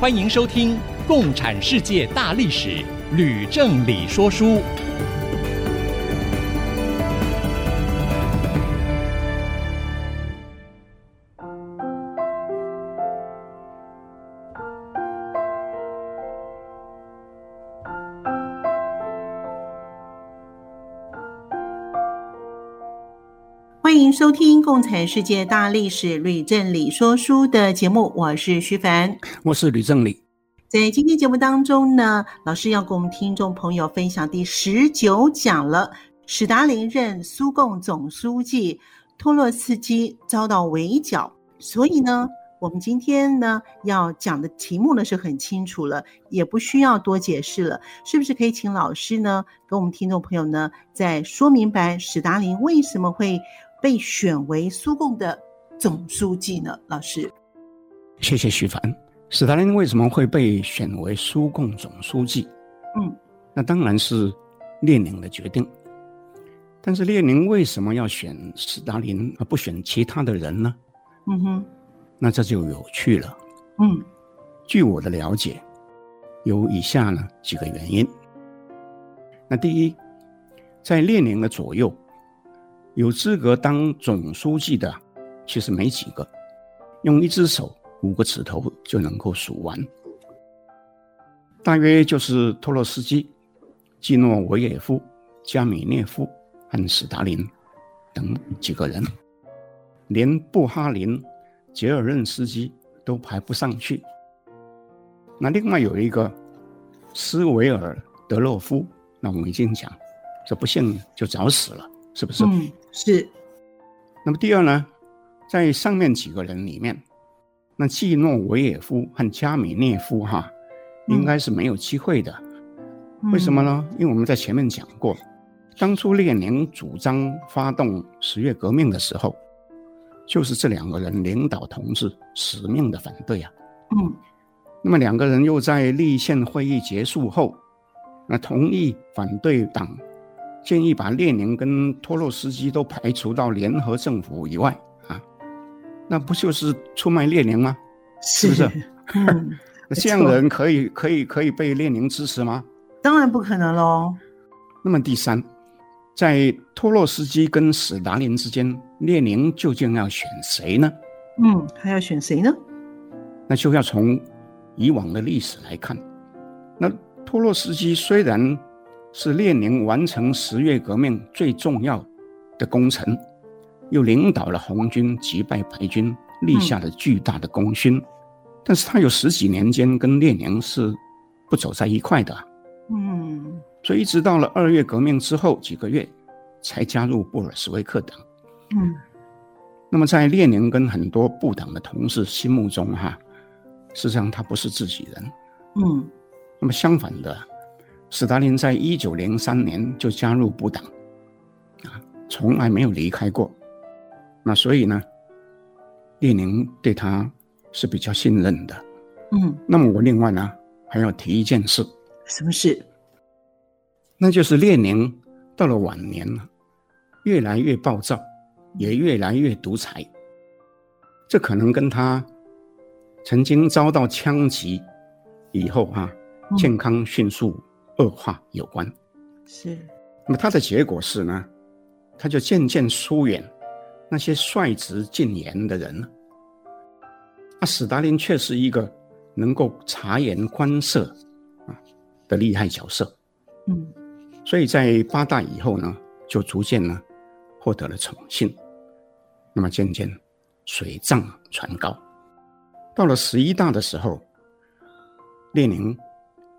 欢迎收听《共产世界大历史》，吕正理说书。收听《共产世界大历史》吕正理说书的节目，我是徐凡，我是吕正理。在今天节目当中呢，老师要跟我们听众朋友分享第十九讲了。史达林任苏共总书记，托洛茨基遭到围剿，所以呢，我们今天呢要讲的题目呢是很清楚了，也不需要多解释了，是不是可以请老师呢跟我们听众朋友呢再说明白史达林为什么会被选为苏共的总书记呢？老师，谢谢徐凡。史达林为什么会被选为苏共总书记？嗯，那当然是列宁的决定。但是列宁为什么要选史达林而不选其他的人呢？嗯哼，那这就有趣了。嗯，据我的了解，有以下呢几个原因。那第一，在列宁的左右。有资格当总书记的，其实没几个，用一只手五个指头就能够数完。大约就是托洛斯基、季诺维也夫、加米涅夫和史达林等几个人，连布哈林、杰尔任斯基都排不上去。那另外有一个斯维尔德洛夫，那我们已经讲，这不幸就早死了。是不是？是。那么第二呢，在上面几个人里面，那季诺维也夫和加米涅夫哈，应该是没有机会的。嗯、为什么呢？因为我们在前面讲过，当初列宁主张发动十月革命的时候，就是这两个人领导同志死命的反对啊。嗯。那么两个人又在立宪会议结束后，那同意反对党。建议把列宁跟托洛斯基都排除到联合政府以外啊，那不就是出卖列宁吗？是不是？嗯、那这样的人可以可以可以被列宁支持吗？当然不可能喽。那么第三，在托洛斯基跟史达林之间，列宁究竟要选谁呢？嗯，还要选谁呢？那就要从以往的历史来看。那托洛斯基虽然。是列宁完成十月革命最重要的功臣，又领导了红军击败白军，立下了巨大的功勋。嗯、但是他有十几年间跟列宁是不走在一块的，嗯，所以一直到了二月革命之后几个月，才加入布尔什维克党，嗯。那么在列宁跟很多部党的同事心目中，哈，实际上他不是自己人，嗯。那么相反的。史达林在一九零三年就加入布党，啊，从来没有离开过。那所以呢，列宁对他是比较信任的。嗯，那么我另外呢还要提一件事。什么事？那就是列宁到了晚年了，越来越暴躁，也越来越独裁。这可能跟他曾经遭到枪击以后啊，健康迅速。恶化有关，是。那么他的结果是呢，他就渐渐疏远那些率直进言的人了。啊，史达林却是一个能够察言观色啊的厉害角色，嗯，所以在八大以后呢，就逐渐呢获得了宠幸。那么渐渐水涨船高，到了十一大的时候，列宁。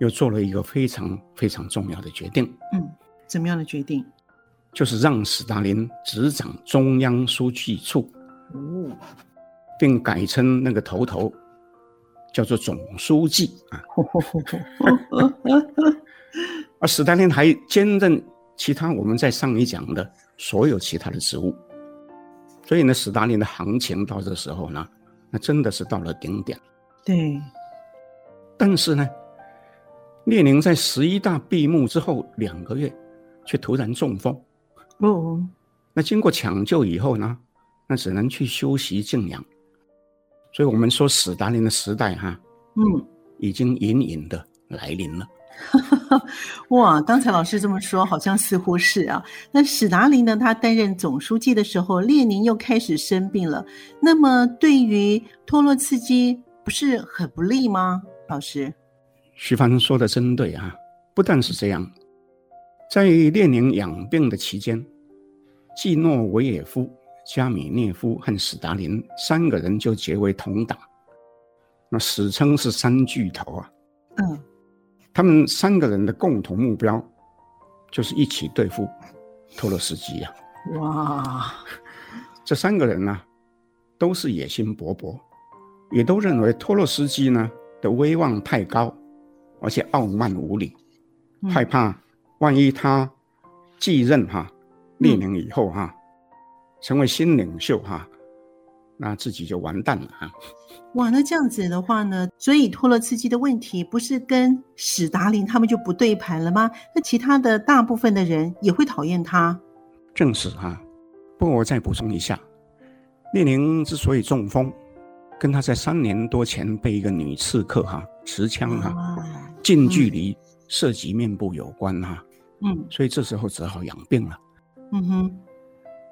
又做了一个非常非常重要的决定。嗯，怎么样的决定？就是让史大林执掌中央书记处，哦，并改称那个头头叫做总书记啊。而史大林还兼任其他我们在上一讲的所有其他的职务，所以呢，史大林的行情到这时候呢，那真的是到了顶点。对。但是呢，列宁在十一大闭幕之后两个月，却突然中风。哦。那经过抢救以后呢，那只能去休息静养。所以我们说，史达林的时代哈，嗯，已经隐隐的来临了。哇，刚才老师这么说，好像似乎是啊。那史达林呢？他担任总书记的时候，列宁又开始生病了。那么，对于托洛茨基不是很不利吗？老师，徐帆说的真对啊！不但是这样，在列宁养病的期间，季诺维也夫、加米涅夫和史达林三个人就结为同党，那史称是三巨头啊。嗯。他们三个人的共同目标，就是一起对付托洛斯基呀！哇，这三个人呢，都是野心勃勃，也都认为托洛斯基呢的威望太高，而且傲慢无礼，害怕万一他继任哈列宁以后哈，成为新领袖哈，那自己就完蛋了哈。哇，那这样子的话呢？所以托洛茨基的问题不是跟史达林他们就不对盘了吗？那其他的大部分的人也会讨厌他。正是哈。不过我再补充一下，列宁之所以中风，跟他在三年多前被一个女刺客哈持枪哈、啊、近距离涉及面部有关哈。嗯。所以这时候只好养病了。嗯哼。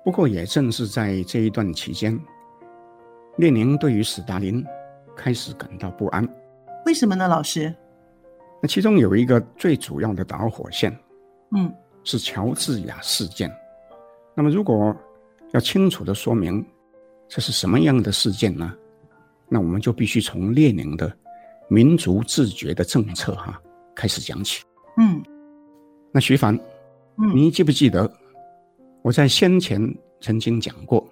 不过也正是在这一段期间。列宁对于斯大林开始感到不安，为什么呢，老师？那其中有一个最主要的导火线，嗯，是乔治亚事件。那么，如果要清楚的说明这是什么样的事件呢？那我们就必须从列宁的民族自觉的政策哈开始讲起。嗯，那徐凡，嗯，你记不记得我在先前曾经讲过？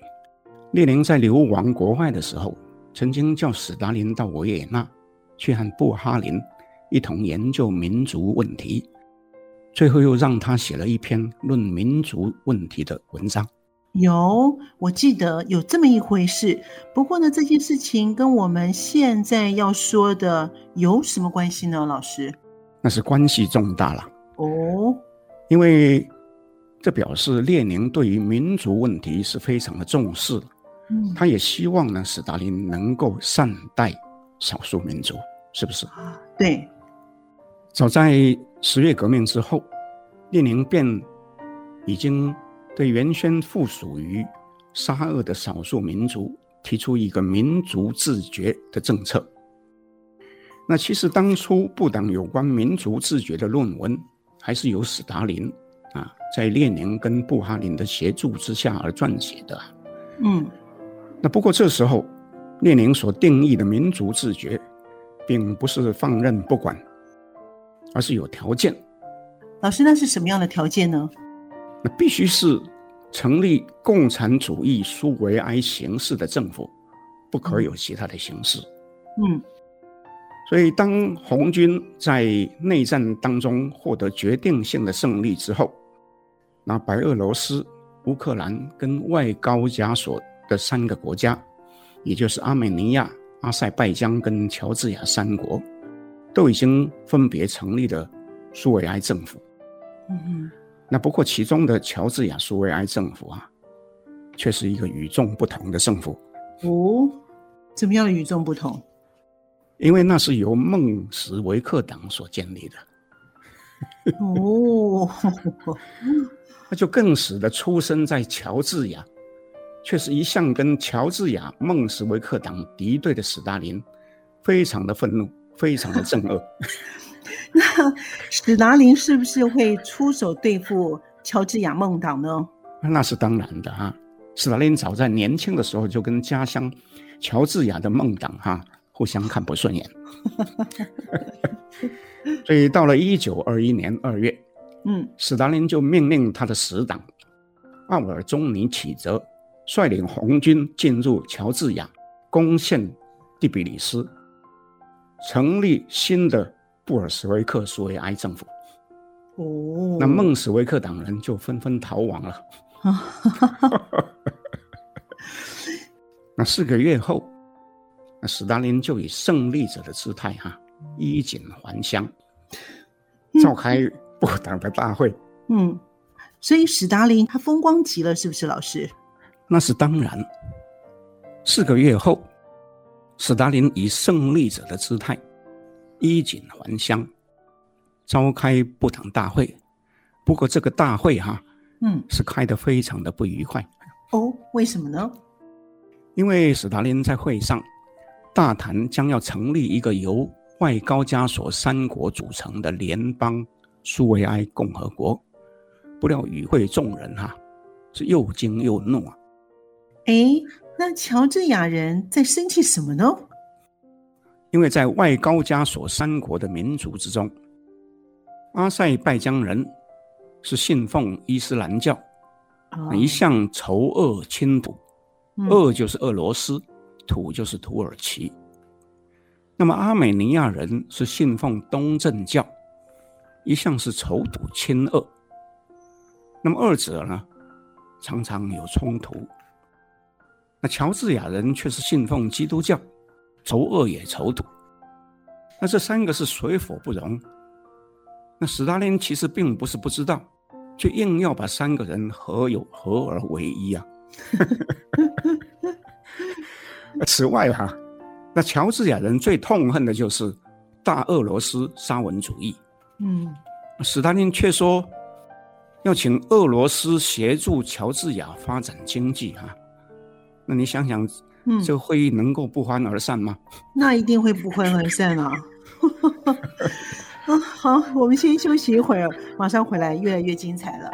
列宁在流亡国外的时候，曾经叫史达林到维也纳去和布哈林一同研究民族问题，最后又让他写了一篇论民族问题的文章。有，我记得有这么一回事。不过呢，这件事情跟我们现在要说的有什么关系呢？老师？那是关系重大了。哦，因为这表示列宁对于民族问题是非常的重视。嗯他也希望呢，斯大林能够善待少数民族，是不是？对。早在十月革命之后，列宁便已经对原先附属于沙俄的少数民族提出一个民族自觉的政策。那其实当初布党有关民族自觉的论文，还是由斯达林啊，在列宁跟布哈林的协助之下而撰写的。嗯。那不过这时候，列宁所定义的民族自觉，并不是放任不管，而是有条件。老师，那是什么样的条件呢？那必须是成立共产主义苏维埃形式的政府，不可有其他的形式。嗯。所以，当红军在内战当中获得决定性的胜利之后，那白俄罗斯、乌克兰跟外高加索。的三个国家，也就是阿美尼亚、阿塞拜疆跟乔治亚三国，都已经分别成立了苏维埃政府。嗯嗯。那不过其中的乔治亚苏维埃政府啊，却是一个与众不同的政府。哦，怎么样与众不同？因为那是由孟什维克党所建立的。哦，那就更使得出生在乔治亚。却是一向跟乔治亚孟什维克党敌对的斯大林，非常的愤怒，非常的憎恶。那史达林是不是会出手对付乔治亚梦党呢？那是当然的哈。史达林早在年轻的时候就跟家乡乔治亚的梦党哈互相看不顺眼。所以到了一九二一年二月，嗯，史达林就命令他的死党奥尔宗尼启泽。率领红军进入乔治亚，攻陷第比里斯，成立新的布尔什维克苏维埃政府。哦，那孟什维克党人就纷纷逃亡了。那四个月后，那斯大林就以胜利者的姿态哈、啊，衣锦还乡，召开布党的大会。嗯，所以斯大林他风光极了，是不是老师？那是当然。四个月后，斯大林以胜利者的姿态，衣锦还乡，召开布党大会。不过这个大会哈、啊，嗯，是开得非常的不愉快。哦，为什么呢？因为斯大林在会上大谈将要成立一个由外高加索三国组成的联邦苏维埃共和国，不料与会众人哈、啊、是又惊又怒啊！哎，那乔治亚人在生气什么呢？因为在外高加索三国的民族之中，阿塞拜疆人是信奉伊斯兰教，哦、一向仇恶侵土。恶就是俄罗斯，土就是土耳其。那么阿美尼亚人是信奉东正教，一向是仇土亲俄。那么二者呢，常常有冲突。那乔治亚人却是信奉基督教，仇恶也仇土。那这三个是水火不容。那斯大林其实并不是不知道，却硬要把三个人合有合而为一啊。此外哈，那乔治亚人最痛恨的就是大俄罗斯沙文主义。嗯，斯大林却说要请俄罗斯协助乔治亚发展经济哈。那你想想，嗯，这个会议能够不欢而散吗？那一定会不欢而散啊！啊，好，我们先休息一会儿，马上回来，越来越精彩了。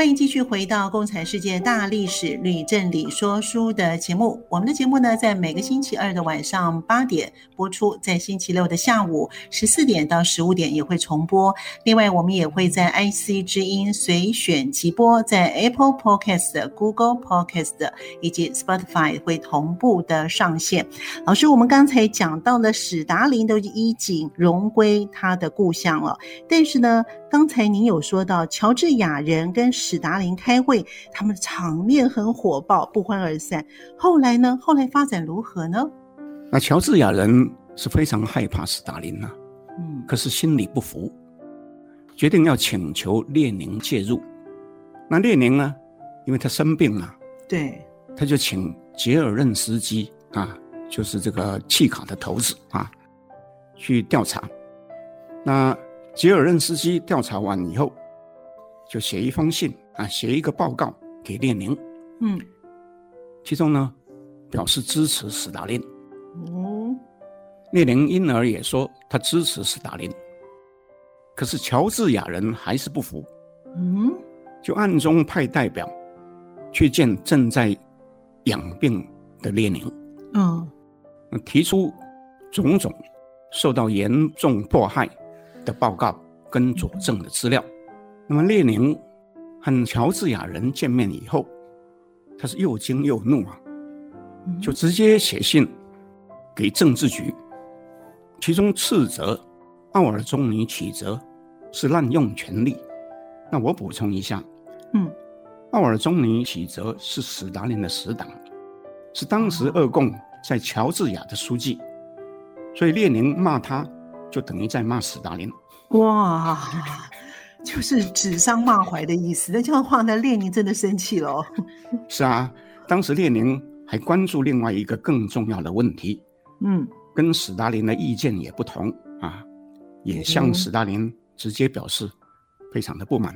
欢迎继续回到《共产世界大历史吕正理说书》的节目。我们的节目呢，在每个星期二的晚上八点播出，在星期六的下午十四点到十五点也会重播。另外，我们也会在 IC 之音随选即播，在 Apple Podcast、Google Podcast 以及 Spotify 会同步的上线。老师，我们刚才讲到了史达林都衣锦荣归他的故乡了，但是呢，刚才您有说到乔治亚人跟达林开会，他们的场面很火爆，不欢而散。后来呢？后来发展如何呢？那乔治亚人是非常害怕史达林呐、啊，嗯，可是心里不服，决定要请求列宁介入。那列宁呢？因为他生病了，对，他就请杰尔任斯基啊，就是这个契卡的头子啊，去调查。那杰尔任斯基调查完以后。就写一封信啊，写一个报告给列宁，嗯，其中呢表示支持斯大林，哦，列宁因而也说他支持斯大林，可是乔治亚人还是不服，嗯，就暗中派代表去见正在养病的列宁，嗯，提出种种受到严重迫害的报告跟佐证的资料。那么列宁和乔治亚人见面以后，他是又惊又怒啊，就直接写信给政治局，其中斥责奥尔宗尼启则是滥用权力。那我补充一下，嗯，奥尔宗尼启则是史达林的死党，是当时俄共在乔治亚的书记，所以列宁骂他，就等于在骂史达林。哇！就是指桑骂槐的意思。那这样的话呢，列宁真的生气了。是啊，当时列宁还关注另外一个更重要的问题，嗯，跟斯大林的意见也不同啊，也向斯大林直接表示非常的不满。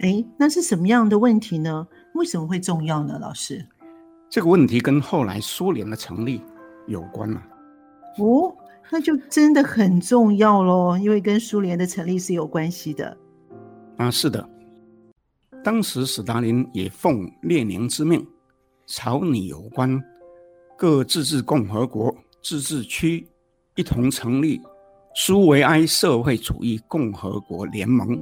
哎，那是什么样的问题呢？为什么会重要呢？老师，这个问题跟后来苏联的成立有关了。哦，那就真的很重要喽，因为跟苏联的成立是有关系的。啊，是的，当时斯大林也奉列宁之命，草拟有关各自治共和国自治区一同成立苏维埃社会主义共和国联盟，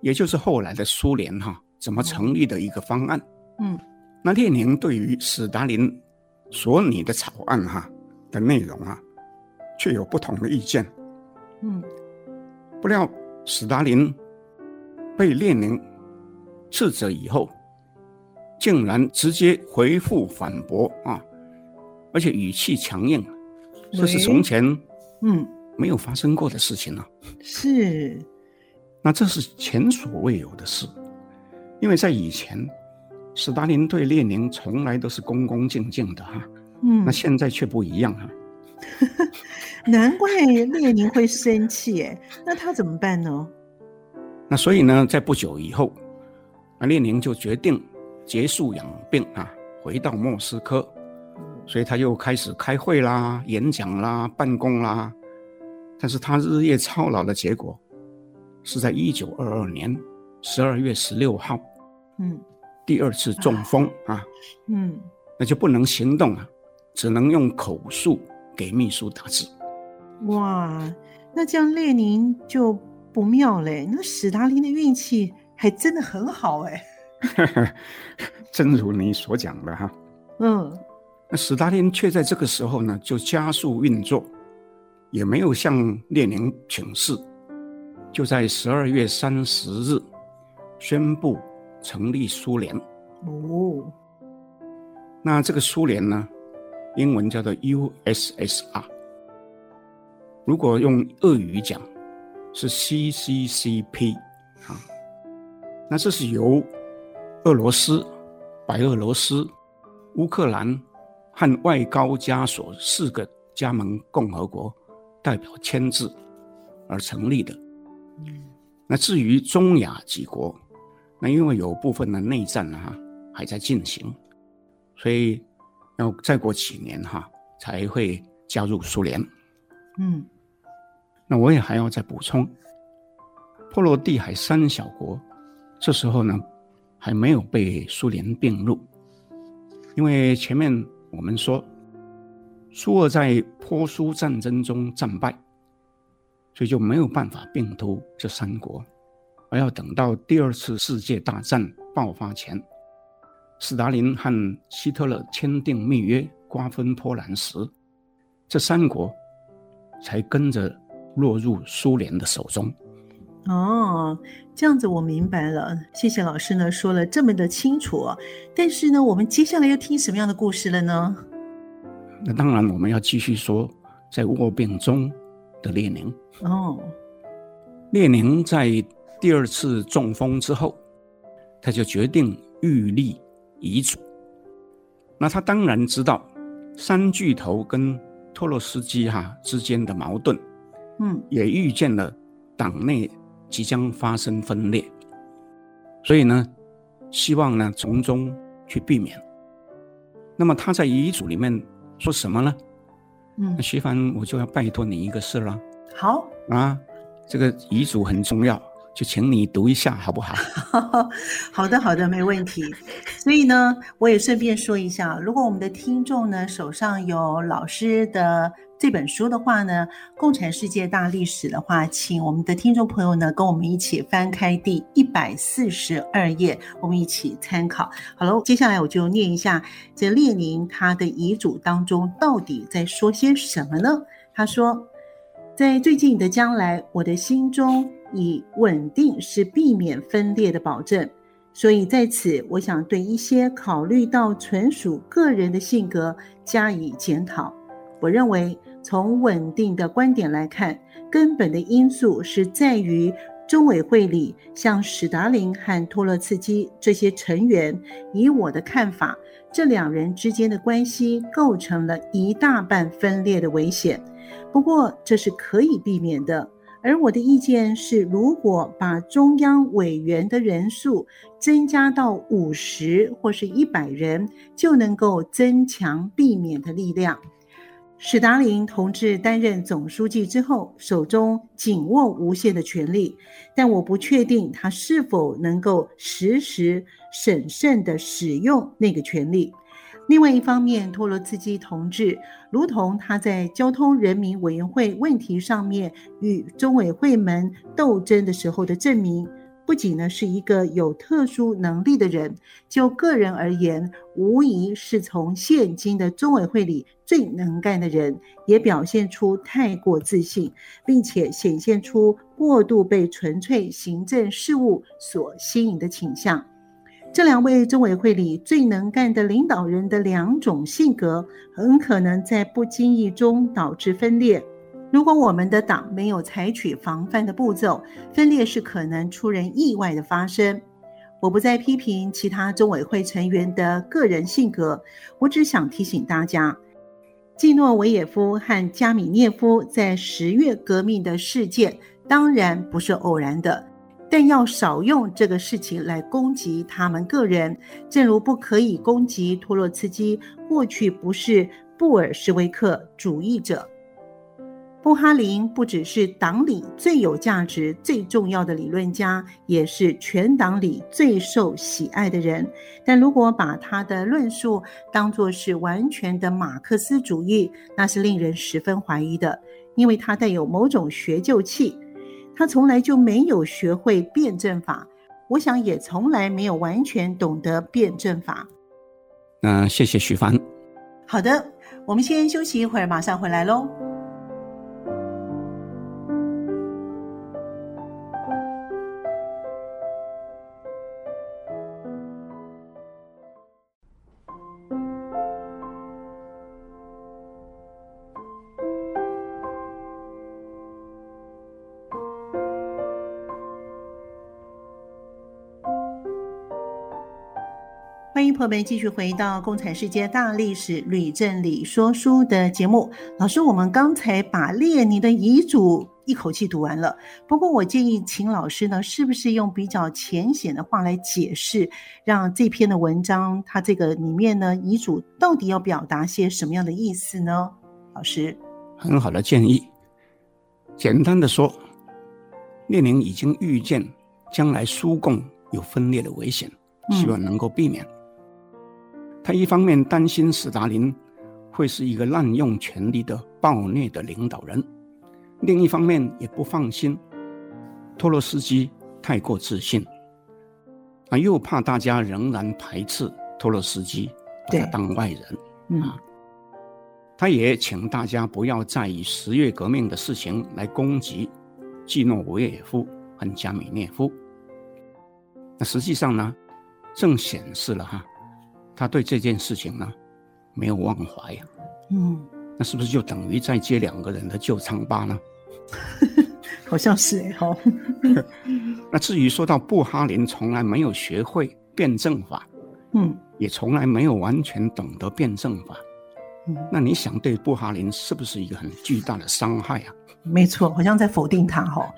也就是后来的苏联哈，怎么成立的一个方案。嗯，那列宁对于史达林所拟的草案哈的内容啊，却有不同的意见。嗯，不料史达林被列宁斥责以后，竟然直接回复反驳啊，而且语气强硬，这是从前嗯没有发生过的事情了。是，那这是前所未有的事，因为在以前，史达林对列宁从来都是恭恭敬敬的哈。嗯，那现在却不一样哈。难怪列宁会生气哎，那他怎么办呢？那所以呢，在不久以后，那列宁就决定结束养病啊，回到莫斯科。所以他又开始开会啦、演讲啦、办公啦。但是他日夜操劳的结果，是在一九二二年十二月十六号，嗯，第二次中风啊，嗯，那就不能行动了，只能用口述给秘书打字。哇，那这样列宁就不妙嘞。那史达林的运气还真的很好哎。正如你所讲的哈，嗯，那史达林却在这个时候呢，就加速运作，也没有向列宁请示，就在十二月三十日宣布成立苏联。哦，那这个苏联呢，英文叫做 USSR。如果用俄语讲，是 CCCP 啊，那这是由俄罗斯、白俄罗斯、乌克兰和外高加索四个加盟共和国代表签字而成立的。那至于中亚几国，那因为有部分的内战啊还在进行，所以要再过几年哈才会加入苏联。嗯，那我也还要再补充，波罗的海三小国，这时候呢还没有被苏联并入，因为前面我们说，苏俄在波苏战争中战败，所以就没有办法并吞这三国，而要等到第二次世界大战爆发前，斯大林和希特勒签订密约瓜分波兰时，这三国。才跟着落入苏联的手中。哦，这样子我明白了。谢谢老师呢，说了这么的清楚。但是呢，我们接下来要听什么样的故事了呢？那当然，我们要继续说在卧病中的列宁。哦，列宁在第二次中风之后，他就决定预立遗嘱。那他当然知道三巨头跟。托洛斯基哈之间的矛盾，嗯，也预见了党内即将发生分裂，所以呢，希望呢从中去避免。那么他在遗嘱里面说什么呢？嗯，那徐帆，我就要拜托你一个事了。好啊，这个遗嘱很重要。就请你读一下好不好？好的，好的，没问题。所以呢，我也顺便说一下，如果我们的听众呢手上有老师的这本书的话呢，《共产世界大历史》的话，请我们的听众朋友呢跟我们一起翻开第一百四十二页，我们一起参考。好了，接下来我就念一下这列宁他的遗嘱当中到底在说些什么呢？他说，在最近的将来，我的心中。以稳定是避免分裂的保证，所以在此，我想对一些考虑到纯属个人的性格加以检讨。我认为，从稳定的观点来看，根本的因素是在于中委会里，像史达林和托洛茨基这些成员，以我的看法，这两人之间的关系构成了一大半分裂的危险。不过，这是可以避免的。而我的意见是，如果把中央委员的人数增加到五十或是一百人，就能够增强避免的力量。史达林同志担任总书记之后，手中紧握无限的权力，但我不确定他是否能够实时审慎地使用那个权力。另外一方面，托洛茨基同志如同他在交通人民委员会问题上面与中委会们斗争的时候的证明，不仅呢是一个有特殊能力的人，就个人而言，无疑是从现今的中委会里最能干的人，也表现出太过自信，并且显现出过度被纯粹行政事务所吸引的倾向。这两位中委会里最能干的领导人的两种性格，很可能在不经意中导致分裂。如果我们的党没有采取防范的步骤，分裂是可能出人意外的发生。我不再批评其他中委会成员的个人性格，我只想提醒大家，季诺维也夫和加米涅夫在十月革命的事件，当然不是偶然的。但要少用这个事情来攻击他们个人，正如不可以攻击托洛茨基过去不是布尔什维克主义者。布哈林不只是党里最有价值、最重要的理论家，也是全党里最受喜爱的人。但如果把他的论述当作是完全的马克思主义，那是令人十分怀疑的，因为他带有某种学究气。他从来就没有学会辩证法，我想也从来没有完全懂得辩证法。那谢谢徐帆。好的，我们先休息一会儿，马上回来喽。朋友们继续回到《共产世界大历史吕正理说书》的节目。老师，我们刚才把列宁的遗嘱一口气读完了。不过，我建议秦老师呢，是不是用比较浅显的话来解释，让这篇的文章，它这个里面呢，遗嘱到底要表达些什么样的意思呢？老师，很好的建议。简单的说，列宁已经预见将来苏共有分裂的危险，希望能够避免。嗯他一方面担心斯大林会是一个滥用权力的暴虐的领导人，另一方面也不放心托洛斯基太过自信，啊，又怕大家仍然排斥托洛斯基，把他当外人。嗯，他也请大家不要再以十月革命的事情来攻击季诺维也夫和加米涅夫。那实际上呢，正显示了哈。他对这件事情呢，没有忘怀呀。嗯，那是不是就等于在接两个人的旧伤疤呢？好像是哎，好。那至于说到布哈林从来没有学会辩证法，嗯，也从来没有完全懂得辩证法，嗯，那你想对布哈林是不是一个很巨大的伤害啊？没错，好像在否定他哈。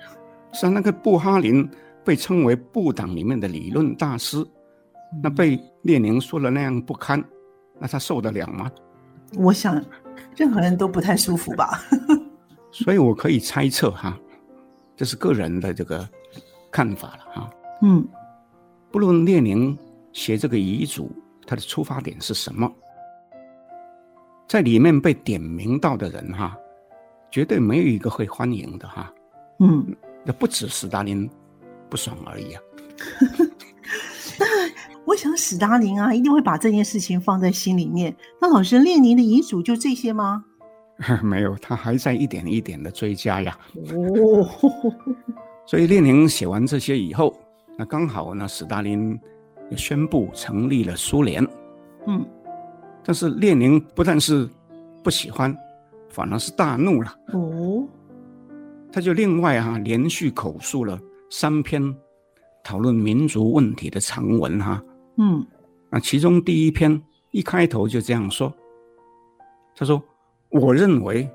是啊，那个布哈林被称为布党里面的理论大师。那被列宁说了那样不堪，那他受得了吗？我想，任何人都不太舒服吧。所以我可以猜测哈，这是个人的这个看法了哈。嗯，不论列宁写这个遗嘱，他的出发点是什么，在里面被点名到的人哈，绝对没有一个会欢迎的哈。嗯，那不止斯大林不爽而已啊。我想史达林啊，一定会把这件事情放在心里面。那老师，列宁的遗嘱就这些吗？没有，他还在一点一点的追加呀。哦，所以列宁写完这些以后，那刚好呢，史达林也宣布成立了苏联。嗯，但是列宁不但是不喜欢，反而是大怒了。哦，他就另外啊，连续口述了三篇讨论民族问题的长文哈。嗯，那其中第一篇一开头就这样说，他说：“我认为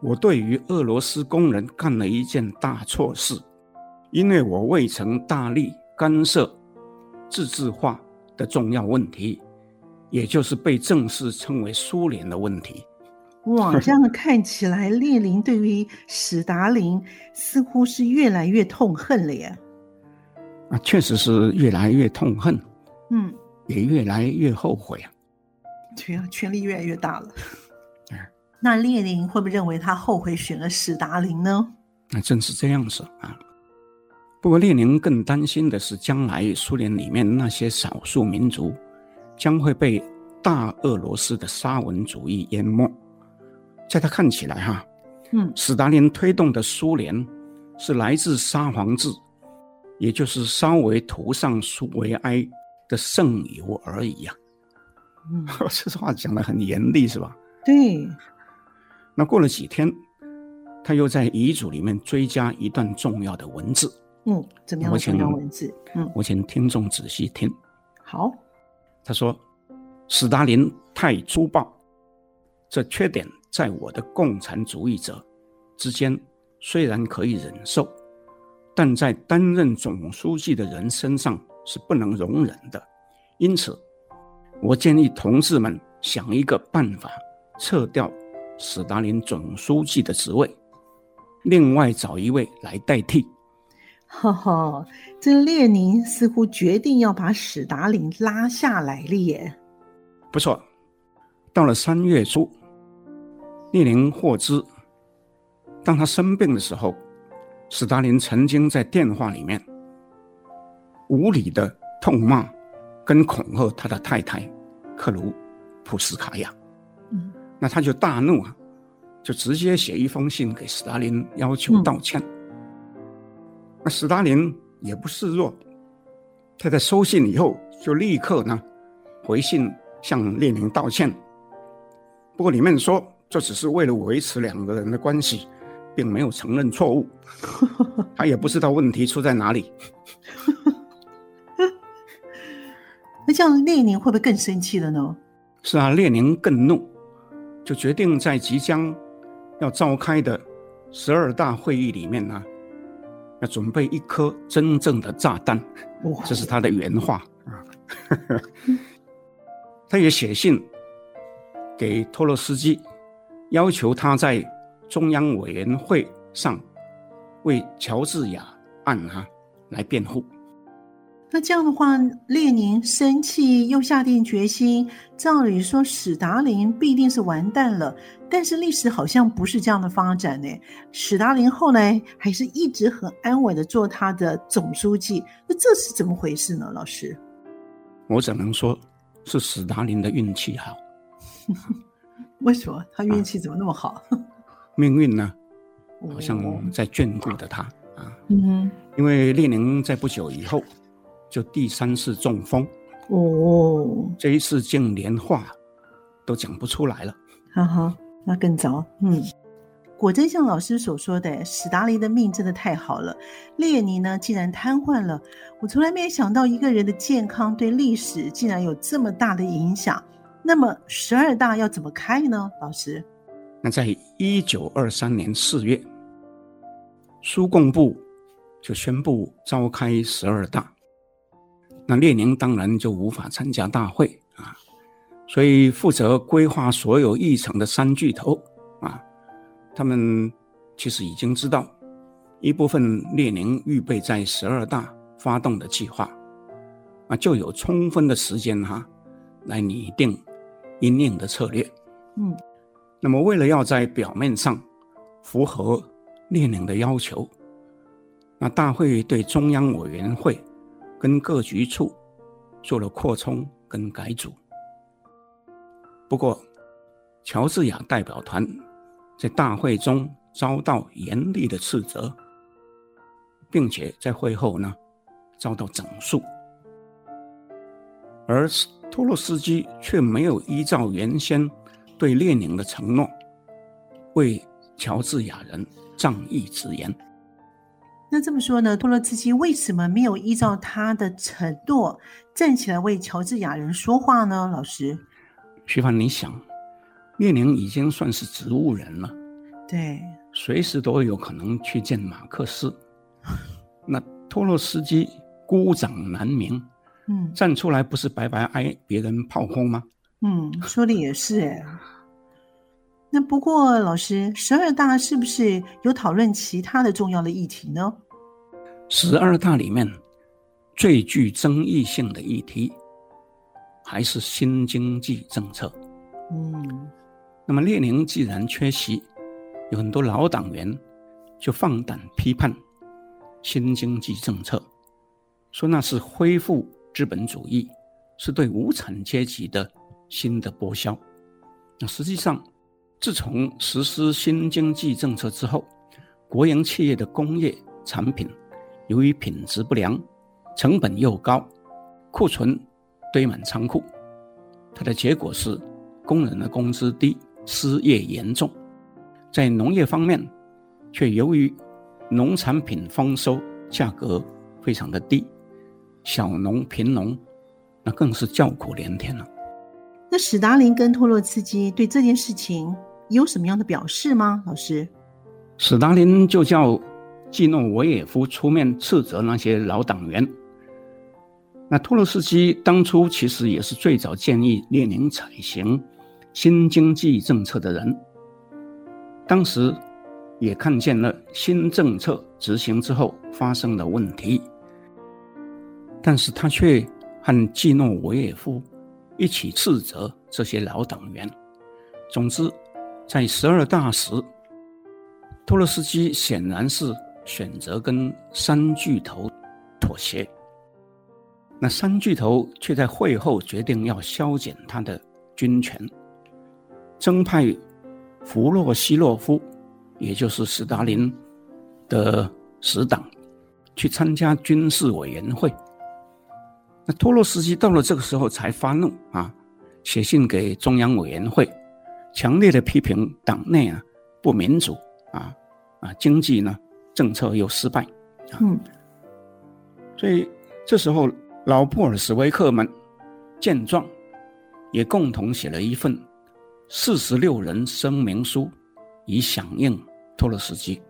我对于俄罗斯工人干了一件大错事，因为我未曾大力干涉自治化的重要问题，也就是被正式称为苏联的问题。”哇，这样看起来，列宁对于史达林似乎是越来越痛恨了耶。啊，确实是越来越痛恨。嗯，也越来越后悔啊，对啊，权力越来越大了。那列宁会不会认为他后悔选了史达林呢？那正是这样子啊。不过列宁更担心的是，将来苏联里面那些少数民族将会被大俄罗斯的沙文主义淹没。在他看起来，哈，嗯，史达林推动的苏联是来自沙皇制，也就是稍微涂上苏维埃的圣油而已呀。嗯，这话讲的很严厉，是吧？对。那过了几天，他又在遗嘱里面追加一段重要的文字。嗯，怎么样我请文字？嗯，我请听众仔细听。好，他说：“史达林太粗暴，这缺点在我的共产主义者之间虽然可以忍受，但在担任总书记的人身上是不能容忍的。因此，我建议同志们想一个办法，撤掉。”史达林总书记的职位，另外找一位来代替。哈哈，这列宁似乎决定要把史达林拉下来了耶。不错，到了三月初，列宁获知，当他生病的时候，史达林曾经在电话里面无理的痛骂跟恐吓他的太太克鲁普斯卡娅。嗯。那他就大怒啊，就直接写一封信给斯大林，要求道歉。嗯、那斯大林也不示弱，他在收信以后就立刻呢回信向列宁道歉。不过里面说，这只是为了维持两个人的关系，并没有承认错误。他也不知道问题出在哪里。那这样列宁会不会更生气了呢？是啊，列宁更怒。就决定在即将要召开的十二大会议里面呢，要准备一颗真正的炸弹，这是他的原话啊。他也写信给托洛斯基，要求他在中央委员会上为乔治亚案啊来辩护。那这样的话，列宁生气又下定决心，照理说史达林必定是完蛋了。但是历史好像不是这样的发展呢。史达林后来还是一直很安稳的做他的总书记，那这是怎么回事呢？老师，我只能说是史达林的运气好。为什么他运气怎么那么好？啊、命运呢，好像在眷顾着他啊。嗯，因为列宁在不久以后。就第三次中风哦，这一次竟连话都讲不出来了。哈哈，那更糟。嗯，果真像老师所说的，史达林的命真的太好了。列宁呢，竟然瘫痪了。我从来没有想到一个人的健康对历史竟然有这么大的影响。那么十二大要怎么开呢？老师？那在一九二三年四月，苏共部就宣布召开十二大。那列宁当然就无法参加大会啊，所以负责规划所有议程的三巨头啊，他们其实已经知道一部分列宁预备在十二大发动的计划，啊，就有充分的时间哈、啊，来拟定因应的策略。嗯，那么为了要在表面上符合列宁的要求，那大会对中央委员会。跟各局处做了扩充跟改组，不过乔治亚代表团在大会中遭到严厉的斥责，并且在会后呢遭到整肃，而托洛斯基却没有依照原先对列宁的承诺，为乔治亚人仗义执言。那这么说呢？托洛茨基为什么没有依照他的承诺站起来为乔治亚人说话呢？老师，徐帆，你想，列宁已经算是植物人了，对，随时都有可能去见马克思。那托洛茨基孤掌难鸣，嗯，站出来不是白白挨别人炮轰吗？嗯，说的也是哎。那不过，老师，十二大是不是有讨论其他的重要的议题呢？十二大里面最具争议性的议题还是新经济政策。嗯，那么列宁既然缺席，有很多老党员就放胆批判新经济政策，说那是恢复资本主义，是对无产阶级的新的剥削。那实际上，自从实施新经济政策之后，国营企业的工业产品由于品质不良，成本又高，库存堆满仓库，它的结果是工人的工资低，失业严重。在农业方面，却由于农产品丰收，价格非常的低，小农贫农那更是叫苦连天了。那史达林跟托洛茨基对这件事情有什么样的表示吗？老师，史达林就叫季诺维也夫出面斥责那些老党员。那托洛斯基当初其实也是最早建议列宁采行新经济政策的人，当时也看见了新政策执行之后发生的问题，但是他却和季诺维也夫一起斥责这些老党员。总之，在十二大时，托洛茨基显然是选择跟三巨头妥协。那三巨头却在会后决定要削减他的军权，增派弗洛西洛夫，也就是斯大林的死党，去参加军事委员会。那托洛斯基到了这个时候才发怒啊，写信给中央委员会，强烈的批评党内啊不民主啊啊经济呢政策又失败，嗯，所以这时候。老布尔什维克们见状，也共同写了一份四十六人声明书，以响应托洛斯基。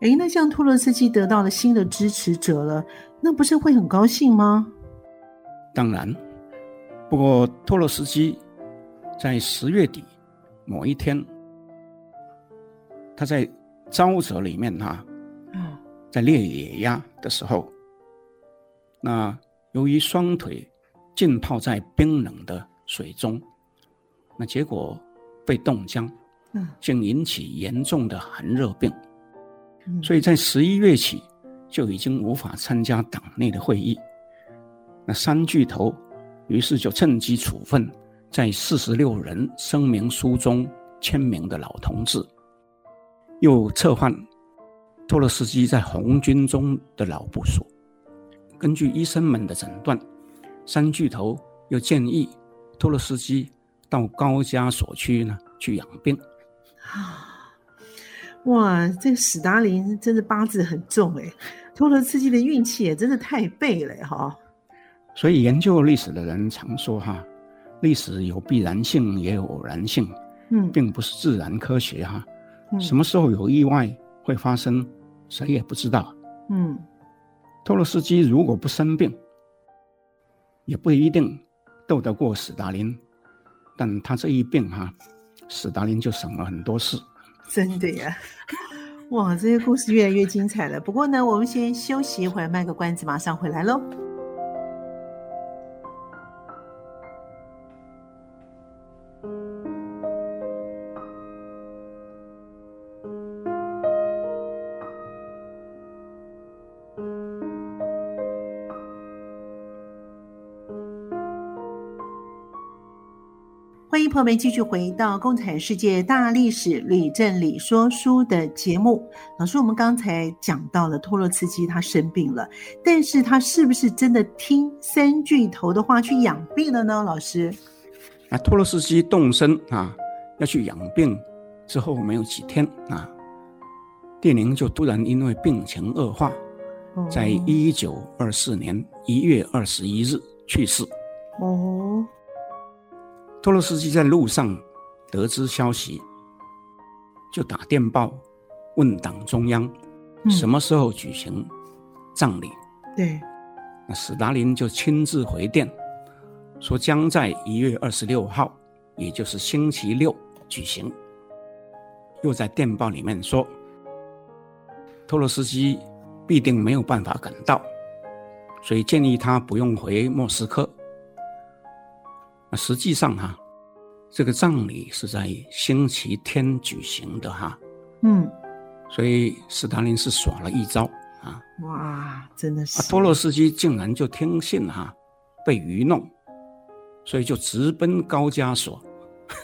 哎，那像托洛斯基得到了新的支持者了，那不是会很高兴吗？当然，不过托洛斯基在十月底某一天，他在沼泽里面哈，在猎野鸭的时候，那。由于双腿浸泡在冰冷的水中，那结果被冻僵，竟引起严重的寒热病，所以在十一月起就已经无法参加党内的会议。那三巨头于是就趁机处分在四十六人声明书中签名的老同志，又策换托洛斯基在红军中的老部属。根据医生们的诊断，三巨头又建议托洛斯基到高加索区呢去养病。啊，哇，这个史达林真的八字很重哎，托洛斯基的运气也真的太背了哈。所以研究历史的人常说哈，历史有必然性也有偶然性，嗯，并不是自然科学哈。嗯，什么时候有意外会发生，谁也不知道。嗯。托洛斯基如果不生病，也不一定斗得过斯大林。但他这一病哈，斯大林就省了很多事。真的呀，哇，这些故事越来越精彩了。不过呢，我们先休息一会儿，卖个关子，马上回来喽。后面继续回到《共产世界大历史吕正理说书》的节目。老师，我们刚才讲到了托洛茨基他生病了，但是他是不是真的听三巨头的话去养病了呢？老师，啊，托洛茨基动身啊，要去养病之后没有几天啊，列宁就突然因为病情恶化，在一九二四年一月二十一日去世。哦。托洛斯基在路上得知消息，就打电报问党中央什么时候举行葬礼。嗯、对，那史达林就亲自回电，说将在一月二十六号，也就是星期六举行。又在电报里面说，托洛斯基必定没有办法赶到，所以建议他不用回莫斯科。实际上哈，这个葬礼是在星期天举行的哈。嗯，所以斯大林是耍了一招啊！哇，真的是！托洛斯基竟然就听信哈，被愚弄，所以就直奔高加索。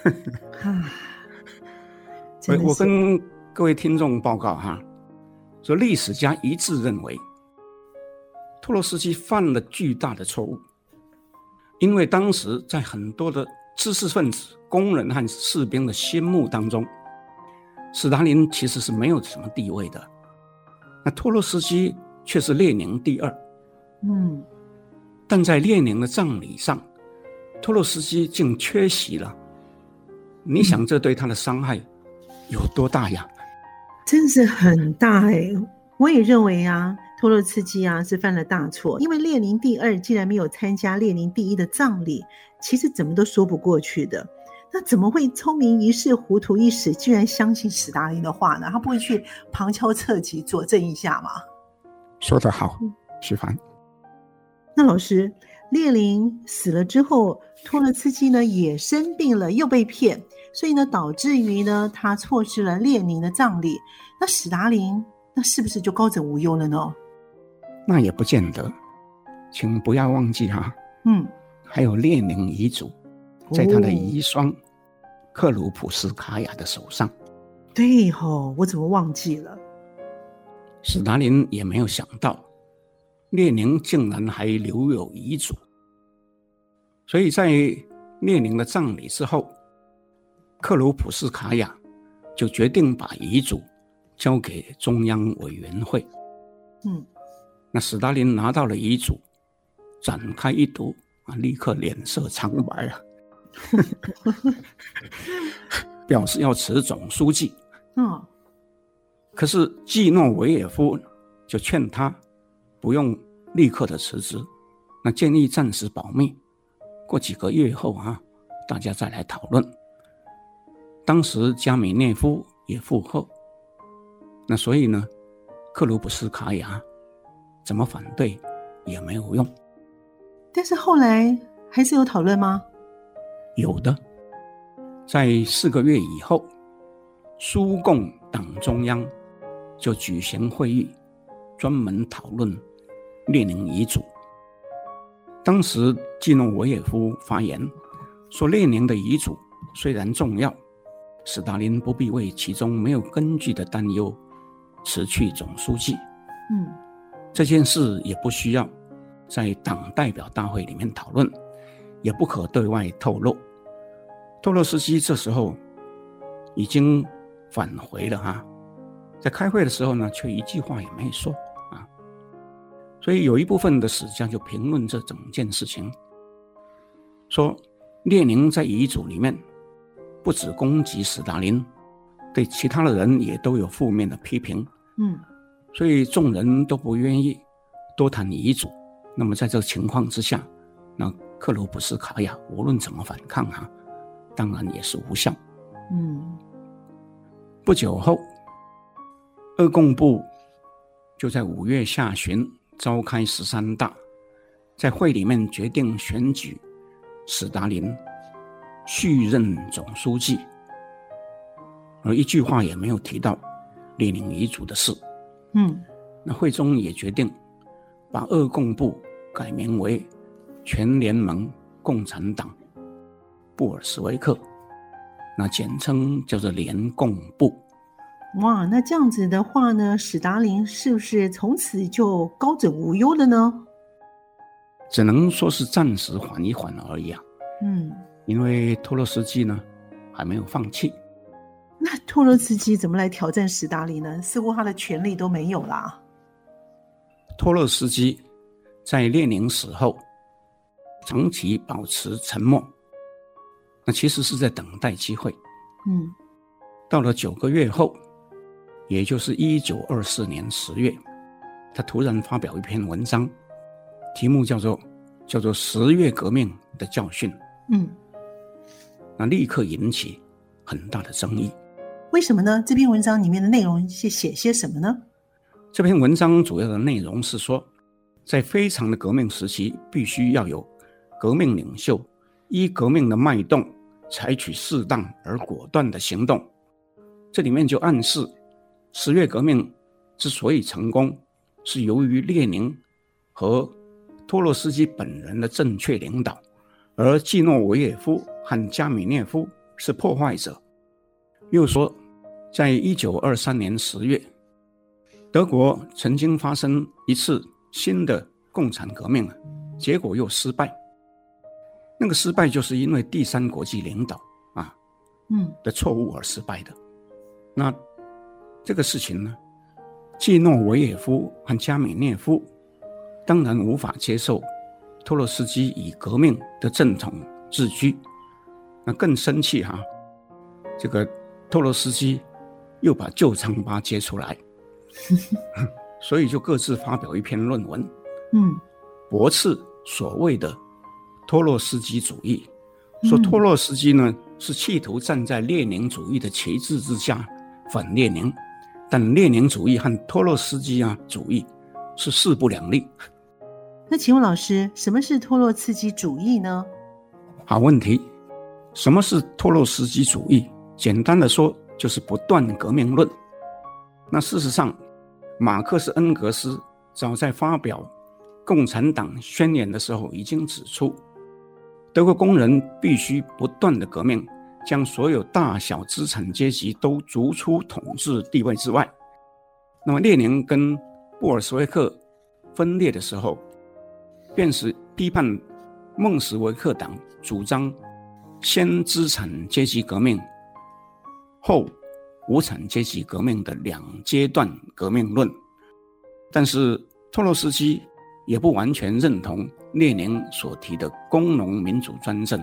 我我跟各位听众报告哈，说历史家一致认为，托洛斯基犯了巨大的错误，因为当时在很多的知识分子、工人和士兵的心目当中，斯大林其实是没有什么地位的，那托洛斯基却是列宁第二。嗯，但在列宁的葬礼上，托洛斯基竟缺席了。你想，这对他的伤害？有多大呀？真是很大哎、我也认为啊，托洛茨基啊是犯了大错，因为列宁第二既然没有参加列宁第一的葬礼，其实怎么都说不过去的。那怎么会聪明一世糊涂一时，居然相信史达林的话呢？他不会去旁敲侧击佐证一下吗？说得好，徐凡。那老师，列宁死了之后，托洛茨基呢也生病了，又被骗。所以呢，导致于呢，他错失了列宁的葬礼。那史达林那是不是就高枕无忧了呢？那也不见得，请不要忘记哈。嗯，还有列宁遗嘱，在他的遗孀克鲁普斯卡娅的手上。对吼，我怎么忘记了？史达林也没有想到，列宁竟然还留有遗嘱。所以在列宁的葬礼之后。克鲁普斯卡娅就决定把遗嘱交给中央委员会。嗯，那史达林拿到了遗嘱，展开一读啊，立刻脸色苍白啊，表示要辞总书记。嗯，可是季诺维也夫就劝他不用立刻的辞职，那建议暂时保密，过几个月后啊，大家再来讨论。当时加米涅夫也附和，那所以呢，克鲁普斯卡娅怎么反对也没有用。但是后来还是有讨论吗？有的，在四个月以后，苏共党中央就举行会议，专门讨论列宁遗嘱。当时季诺维也夫发言说，列宁的遗嘱虽然重要。斯大林不必为其中没有根据的担忧辞去总书记。嗯，这件事也不需要在党代表大会里面讨论，也不可对外透露。托洛斯基这时候已经返回了哈，在开会的时候呢，却一句话也没说啊。所以有一部分的史家就评论这整件事情，说列宁在遗嘱里面。不止攻击斯大林，对其他的人也都有负面的批评。嗯，所以众人都不愿意多谈遗嘱。那么在这个情况之下，那克罗普斯卡娅无论怎么反抗啊，当然也是无效。嗯，不久后，二共部就在五月下旬召开十三大，在会里面决定选举史达林。续任总书记，而一句话也没有提到列宁遗嘱的事。嗯，那会中也决定把二共部改名为全联盟共产党布尔什维克，那简称叫做联共部。哇，那这样子的话呢，史达林是不是从此就高枕无忧了呢？只能说是暂时缓一缓而已啊。嗯。因为托洛斯基呢还没有放弃，那托洛茨基怎么来挑战史达林呢？似乎他的权力都没有啦。托洛茨基在列宁死后长期保持沉默，那其实是在等待机会。嗯，到了九个月后，也就是一九二四年十月，他突然发表一篇文章，题目叫做“叫做十月革命的教训”。嗯。那立刻引起很大的争议，为什么呢？这篇文章里面的内容是写些什么呢？这篇文章主要的内容是说，在非常的革命时期，必须要有革命领袖，依革命的脉动采取适当而果断的行动。这里面就暗示，十月革命之所以成功，是由于列宁和托洛斯基本人的正确领导，而季诺维也夫和加米涅夫是破坏者。又说，在一九二三年十月，德国曾经发生一次新的共产革命，结果又失败。那个失败就是因为第三国际领导啊，嗯的错误而失败的。那这个事情呢，季诺维也夫和加米涅夫当然无法接受托洛斯基以革命的正统自居，那更生气哈。这个托洛斯基又把旧疮疤揭出来，所以就各自发表一篇论文，嗯，驳斥所谓的托洛斯基主义，说托洛斯基呢是企图站在列宁主义的旗帜之下。反列宁，但列宁主义和托洛斯基啊主义是势不两立。那请问老师，什么是托洛茨基主义呢？好问题，什么是托洛斯基主义？简单的说，就是不断革命论。那事实上，马克思恩格斯早在发表《共产党宣言》的时候已经指出，德国工人必须不断的革命。将所有大小资产阶级都逐出统治地位之外。那么，列宁跟布尔什维克分裂的时候，便是批判孟什维克党主张先资产阶级革命后无产阶级革命的两阶段革命论。但是，托洛斯基也不完全认同列宁所提的工农民主专政。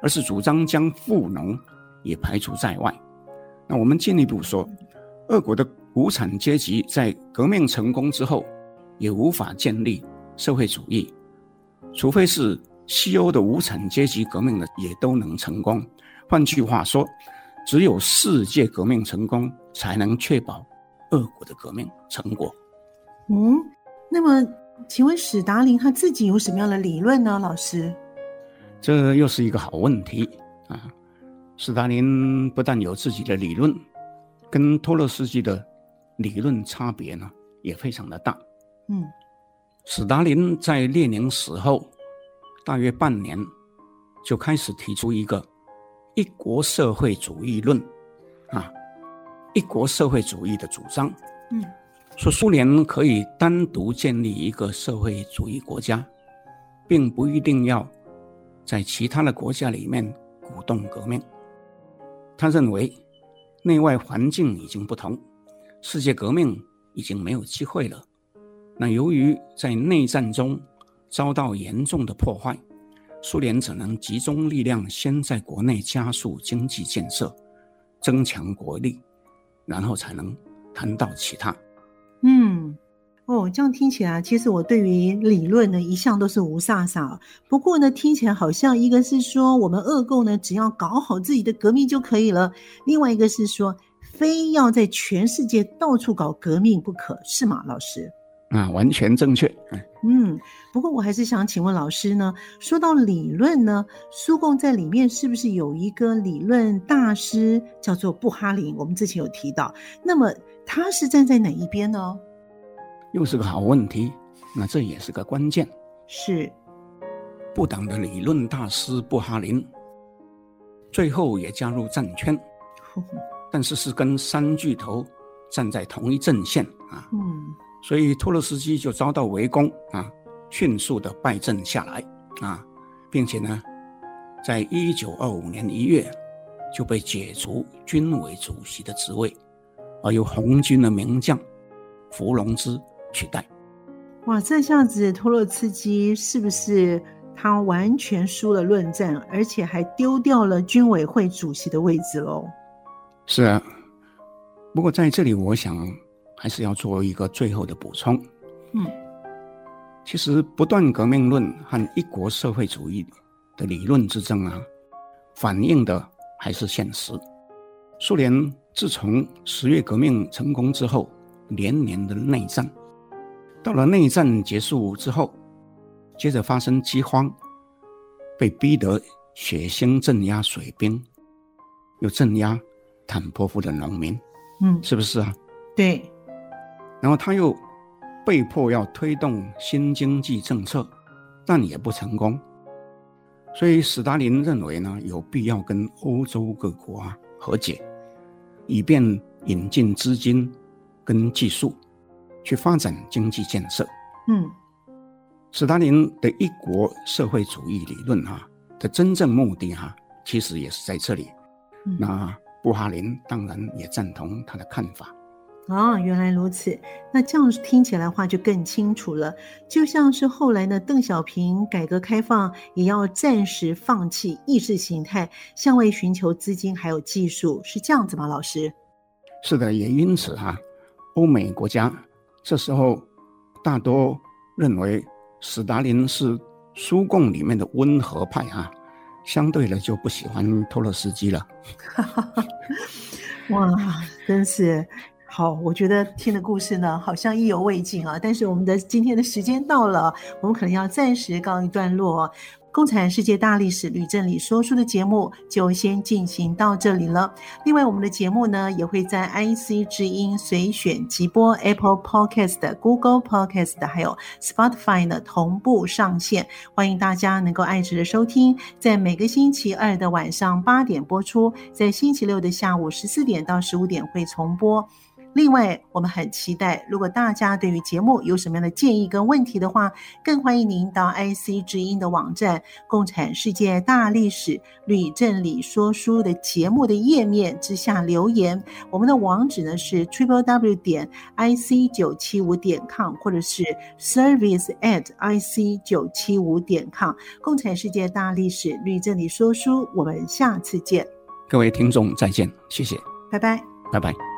而是主张将富农也排除在外。那我们进一步说，俄国的无产阶级在革命成功之后，也无法建立社会主义，除非是西欧的无产阶级革命的也都能成功。换句话说，只有世界革命成功，才能确保俄国的革命成果。嗯，那么请问史达林他自己有什么样的理论呢？老师？这又是一个好问题啊！史达林不但有自己的理论，跟托洛斯基的理论差别呢也非常的大。嗯，史达林在列宁死后大约半年，就开始提出一个一国社会主义论啊，一国社会主义的主张。嗯，说苏联可以单独建立一个社会主义国家，并不一定要。在其他的国家里面鼓动革命，他认为内外环境已经不同，世界革命已经没有机会了。那由于在内战中遭到严重的破坏，苏联只能集中力量，先在国内加速经济建设，增强国力，然后才能谈到其他。嗯。哦，这样听起来，其实我对于理论呢，一向都是无飒飒。不过呢，听起来好像一个是说我们俄共呢，只要搞好自己的革命就可以了；另外一个是说，非要在全世界到处搞革命不可，是吗，老师？啊，完全正确。嗯，不过我还是想请问老师呢，说到理论呢，苏共在里面是不是有一个理论大师叫做布哈林？我们之前有提到，那么他是站在哪一边呢？又是个好问题，那这也是个关键。是，布党的理论大师布哈林，最后也加入战圈，但是是跟三巨头站在同一阵线啊。嗯，所以托洛斯基就遭到围攻啊，迅速的败阵下来啊，并且呢，在一九二五年一月就被解除军委主席的职位，而由红军的名将伏龙芝。取代，哇！这下子托洛茨基是不是他完全输了论战，而且还丢掉了军委会主席的位置喽？是啊，不过在这里，我想还是要做一个最后的补充。嗯，其实不断革命论和一国社会主义的理论之争啊，反映的还是现实。苏联自从十月革命成功之后，连年的内战。到了内战结束之后，接着发生饥荒，被逼得血腥镇压水兵，又镇压坦波夫的农民，嗯，是不是啊？对。然后他又被迫要推动新经济政策，但也不成功。所以斯大林认为呢，有必要跟欧洲各国啊和解，以便引进资金跟技术，去发展经济建设。嗯，斯大林的一国社会主义理论哈、啊、的真正目的哈、啊，其实也是在这里。嗯、那布哈林当然也赞同他的看法。哦，原来如此。那这样听起来的话就更清楚了。就像是后来呢，邓小平改革开放也要暂时放弃意识形态，向外寻求资金还有技术，是这样子吗？老师？是的，也因此哈、啊，欧美国家这时候大多认为斯大林是苏共里面的温和派啊，相对的就不喜欢托洛斯基了。哇，真是。好，我觉得听的故事呢，好像意犹未尽啊。但是我们的今天的时间到了，我们可能要暂时告一段落。共产世界大历史吕正理说书的节目就先进行到这里了。另外，我们的节目呢也会在 IC 之音随选即播、Apple Podcast、Google Podcast 还有 Spotify 呢同步上线，欢迎大家能够按时的收听。在每个星期二的晚上八点播出，在星期六的下午十四点到十五点会重播。另外，我们很期待，如果大家对于节目有什么样的建议跟问题的话，更欢迎您到 IC 之音的网站《共产世界大历史吕正理说书》的节目的页面之下留言。我们的网址呢是 triple w 点 ic 九七五点 com，或者是 service at ic 九七五点 com。共产世界大历史吕正理说书，我们下次见。各位听众再见，谢谢，拜拜，拜拜。